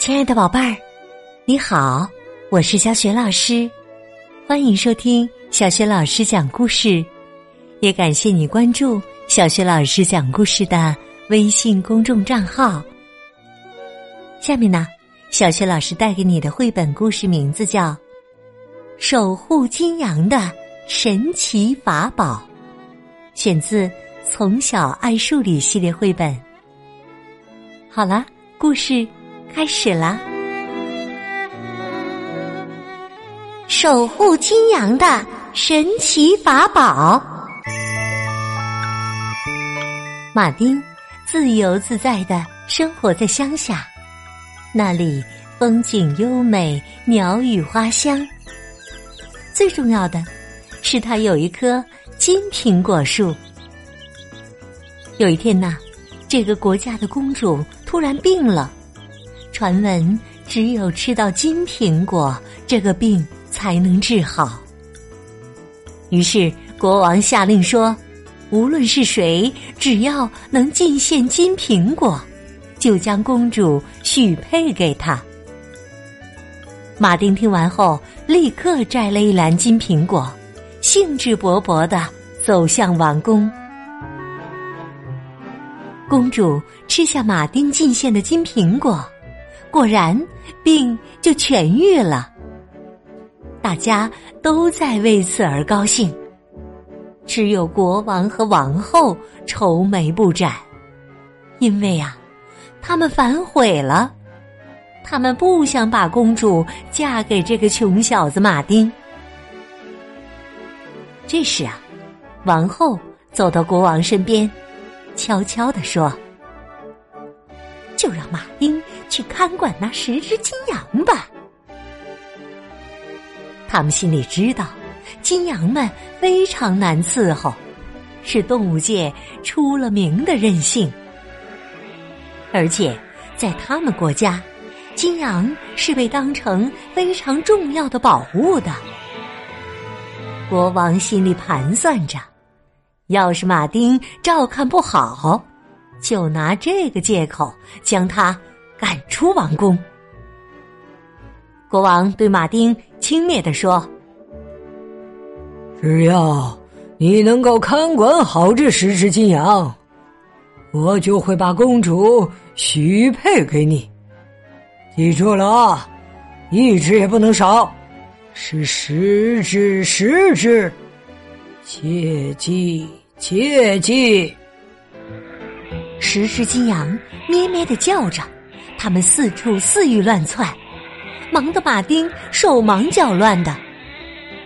亲爱的宝贝儿，你好，我是小雪老师，欢迎收听小雪老师讲故事，也感谢你关注小雪老师讲故事的微信公众账号。下面呢，小雪老师带给你的绘本故事名字叫《守护金阳的神奇法宝》，选自《从小爱数理》系列绘本。好了，故事。开始了，守护金阳的神奇法宝。马丁自由自在的生活在乡下，那里风景优美，鸟语花香。最重要的是，他有一棵金苹果树。有一天呐，这个国家的公主突然病了。传闻只有吃到金苹果，这个病才能治好。于是国王下令说：“无论是谁，只要能进献金苹果，就将公主许配给他。”马丁听完后，立刻摘了一篮金苹果，兴致勃勃的走向王宫。公主吃下马丁进献的金苹果。果然，病就痊愈了。大家都在为此而高兴，只有国王和王后愁眉不展，因为啊，他们反悔了，他们不想把公主嫁给这个穷小子马丁。这时啊，王后走到国王身边，悄悄地说：“就让马丁。”去看管那十只金羊吧。他们心里知道，金羊们非常难伺候，是动物界出了名的任性。而且在他们国家，金羊是被当成非常重要的宝物的。国王心里盘算着，要是马丁照看不好，就拿这个借口将他。赶出王宫，国王对马丁轻蔑地说：“只要你能够看管好这十只金羊，我就会把公主许配给你。记住了啊，一只也不能少，是十只，十只，切记，切记。”十只金羊咩咩的叫着。他们四处肆意乱窜，忙得马丁手忙脚乱的。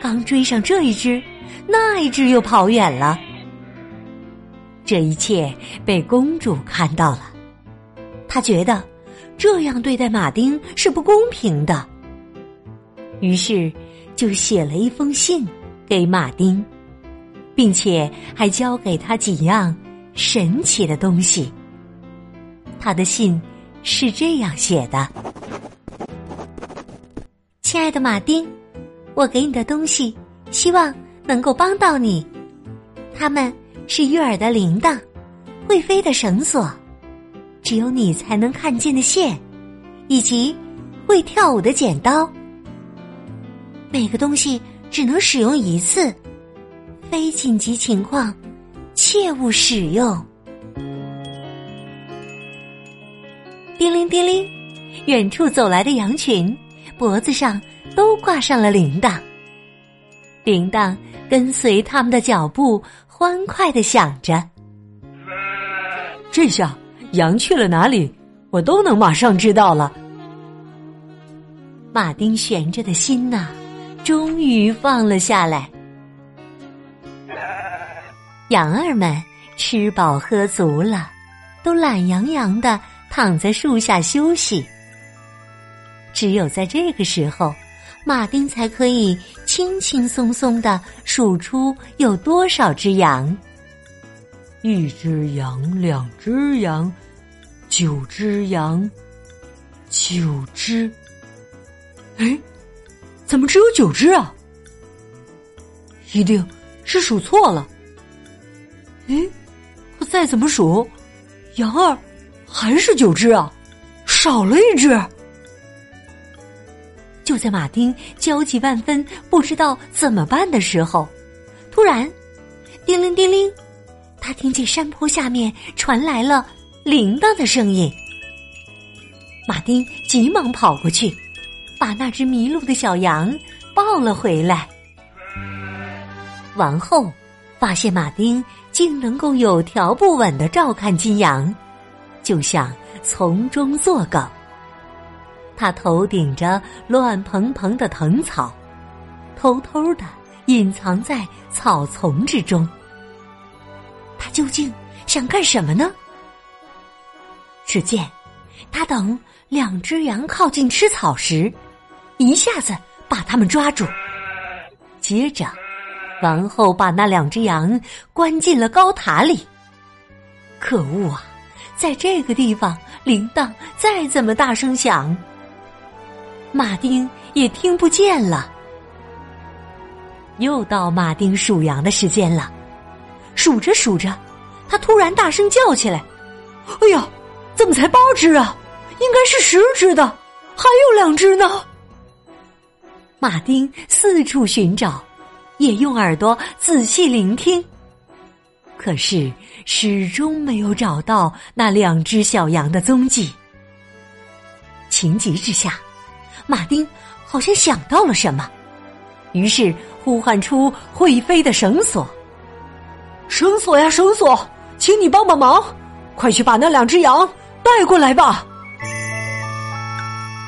刚追上这一只，那一只又跑远了。这一切被公主看到了，她觉得这样对待马丁是不公平的，于是就写了一封信给马丁，并且还交给他几样神奇的东西。他的信。是这样写的：“亲爱的马丁，我给你的东西，希望能够帮到你。它们是悦耳的铃铛，会飞的绳索，只有你才能看见的线，以及会跳舞的剪刀。每个东西只能使用一次，非紧急情况，切勿使用。”叮铃叮铃，远处走来的羊群脖子上都挂上了铃铛，铃铛跟随他们的脚步欢快的响着。这下羊去了哪里，我都能马上知道了。马丁悬着的心呐，终于放了下来。羊儿们吃饱喝足了，都懒洋洋的。躺在树下休息。只有在这个时候，马丁才可以轻轻松松的数出有多少只羊。一只羊，两只羊，九只羊，九只。哎，怎么只有九只啊？一定是数错了。哎，我再怎么数，羊儿。还是九只啊，少了一只。就在马丁焦急万分、不知道怎么办的时候，突然，叮铃叮铃，他听见山坡下面传来了铃铛的声音。马丁急忙跑过去，把那只迷路的小羊抱了回来。王后发现马丁竟能够有条不紊的照看金羊，就想从中作梗。他头顶着乱蓬蓬的藤草，偷偷的隐藏在草丛之中。他究竟想干什么呢？只见他等两只羊靠近吃草时，一下子把他们抓住。接着，王后把那两只羊关进了高塔里。可恶啊！在这个地方，铃铛再怎么大声响。马丁也听不见了。又到马丁数羊的时间了，数着数着，他突然大声叫起来：“哎呀，怎么才八只啊？应该是十只的，还有两只呢！”马丁四处寻找，也用耳朵仔细聆听，可是始终没有找到那两只小羊的踪迹。情急之下。马丁好像想到了什么，于是呼唤出会飞的绳索。绳索呀，绳索，请你帮帮忙，快去把那两只羊带过来吧！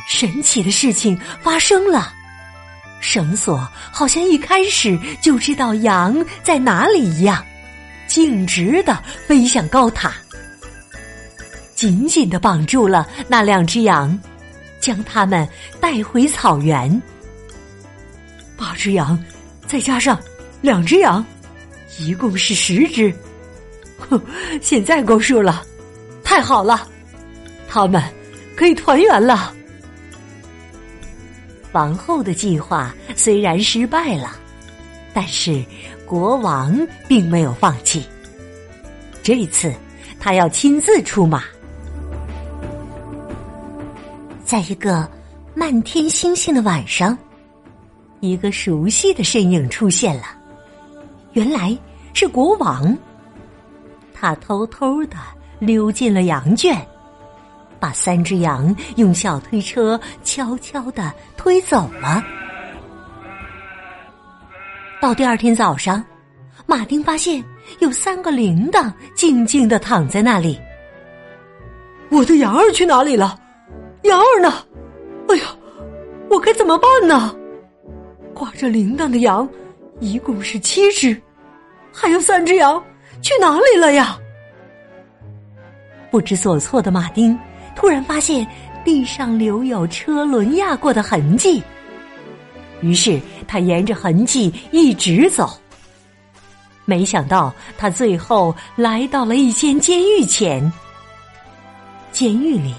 神奇的事情发生了，绳索好像一开始就知道羊在哪里一样，径直的飞向高塔，紧紧的绑住了那两只羊。将它们带回草原。八只羊，再加上两只羊，一共是十只。哼，现在够数了，太好了，他们可以团圆了。王后的计划虽然失败了，但是国王并没有放弃。这一次，他要亲自出马。在一个漫天星星的晚上，一个熟悉的身影出现了。原来是国王。他偷偷的溜进了羊圈，把三只羊用小推车悄悄的推走了。到第二天早上，马丁发现有三个铃铛静静的躺在那里。我的羊儿去哪里了？羊儿呢？哎呀，我该怎么办呢？挂着铃铛的羊一共是七只，还有三只羊去哪里了呀？不知所措的马丁突然发现地上留有车轮压过的痕迹，于是他沿着痕迹一直走。没想到他最后来到了一间监狱前，监狱里。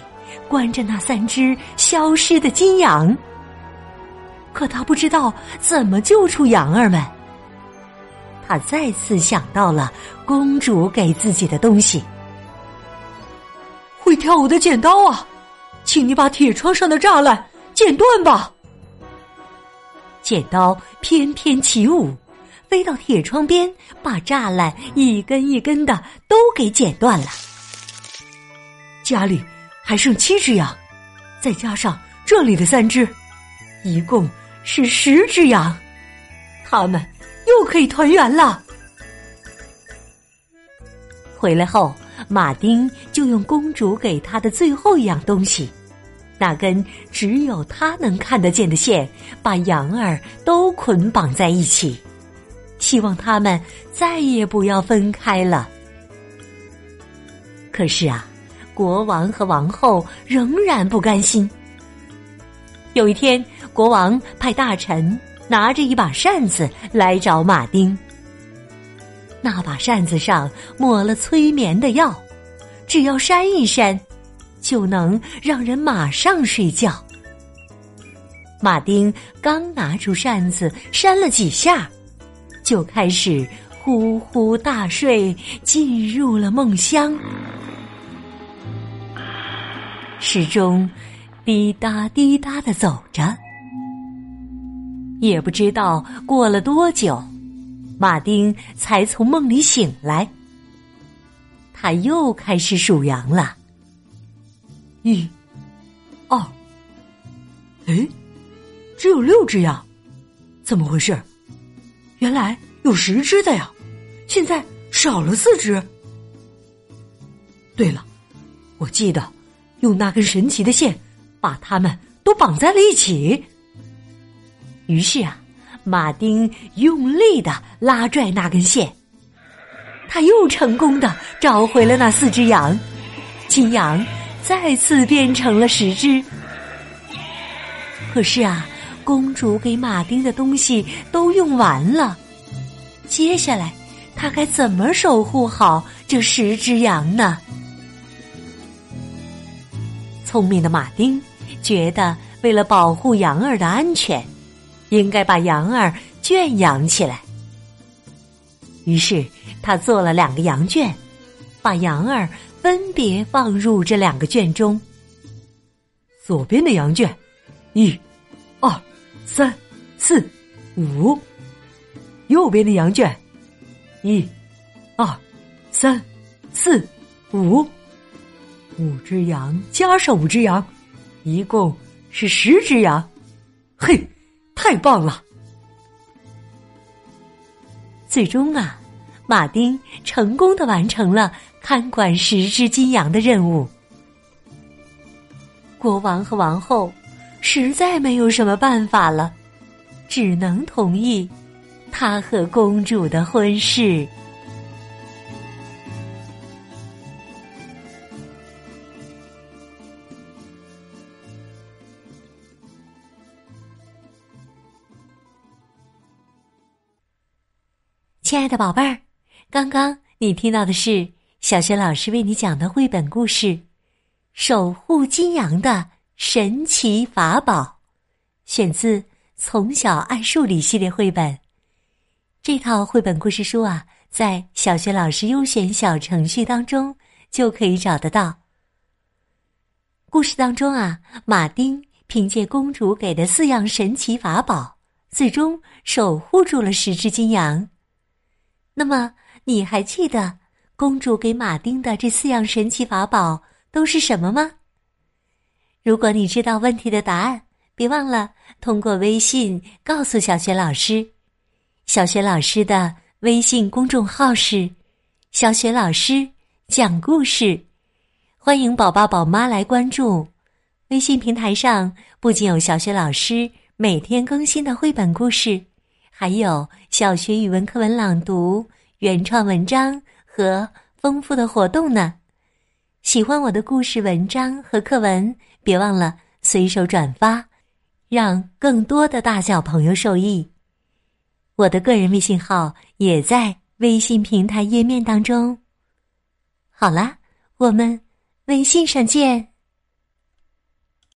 关着那三只消失的金羊，可他不知道怎么救出羊儿们。他再次想到了公主给自己的东西——会跳舞的剪刀啊！请你把铁窗上的栅栏剪断吧。剪刀翩翩起舞，飞到铁窗边，把栅栏一根一根的都给剪断了。家里。还剩七只羊，再加上这里的三只，一共是十只羊，他们又可以团圆了。回来后，马丁就用公主给他的最后一样东西——那根只有他能看得见的线，把羊儿都捆绑在一起，希望他们再也不要分开了。可是啊。国王和王后仍然不甘心。有一天，国王派大臣拿着一把扇子来找马丁。那把扇子上抹了催眠的药，只要扇一扇，就能让人马上睡觉。马丁刚拿出扇子扇了几下，就开始呼呼大睡，进入了梦乡。时钟滴答滴答的走着，也不知道过了多久，马丁才从梦里醒来。他又开始数羊了，一、二，哎，只有六只羊，怎么回事？原来有十只的呀，现在少了四只。对了，我记得用那根神奇的线把它们都绑在了一起。于是啊，马丁用力的拉拽那根线，他又成功的找回了那四只羊，金羊再次变成了十只。可是啊，公主给马丁的东西都用完了，接下来他该怎么守护好这十只羊呢？聪明的马丁觉得，为了保护羊儿的安全，应该把羊儿圈养起来。于是他做了两个羊圈，把羊儿分别放入这两个圈中。左边的羊圈，一、二、三、四、五；右边的羊圈，一、二、三、四、五。五只羊加上五只羊，一共是十只羊。嘿，太棒了！最终啊，马丁成功的完成了看管十只金羊的任务。国王和王后实在没有什么办法了，只能同意他和公主的婚事。亲爱的宝贝儿，刚刚你听到的是小学老师为你讲的绘本故事《守护金羊的神奇法宝》，选自《从小爱数理》系列绘本。这套绘本故事书啊，在小学老师优选小程序当中就可以找得到。故事当中啊，马丁凭借公主给的四样神奇法宝，最终守护住了十只金羊。那么，你还记得公主给马丁的这四样神奇法宝都是什么吗？如果你知道问题的答案，别忘了通过微信告诉小雪老师。小雪老师的微信公众号是“小雪老师讲故事”，欢迎宝宝宝妈来关注。微信平台上不仅有小雪老师每天更新的绘本故事。还有小学语文课文朗读、原创文章和丰富的活动呢。喜欢我的故事、文章和课文，别忘了随手转发，让更多的大小朋友受益。我的个人微信号也在微信平台页面当中。好啦，我们微信上见。